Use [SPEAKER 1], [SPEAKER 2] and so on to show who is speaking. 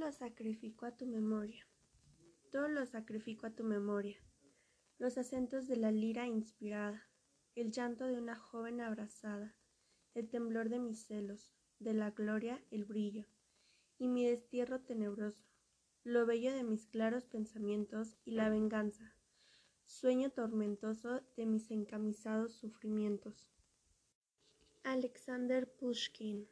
[SPEAKER 1] lo sacrifico a tu memoria, todo lo sacrifico a tu memoria. Los acentos de la lira inspirada, el llanto de una joven abrazada, el temblor de mis celos, de la gloria el brillo, y mi destierro tenebroso, lo bello de mis claros pensamientos y la venganza, sueño tormentoso de mis encamisados sufrimientos. Alexander Pushkin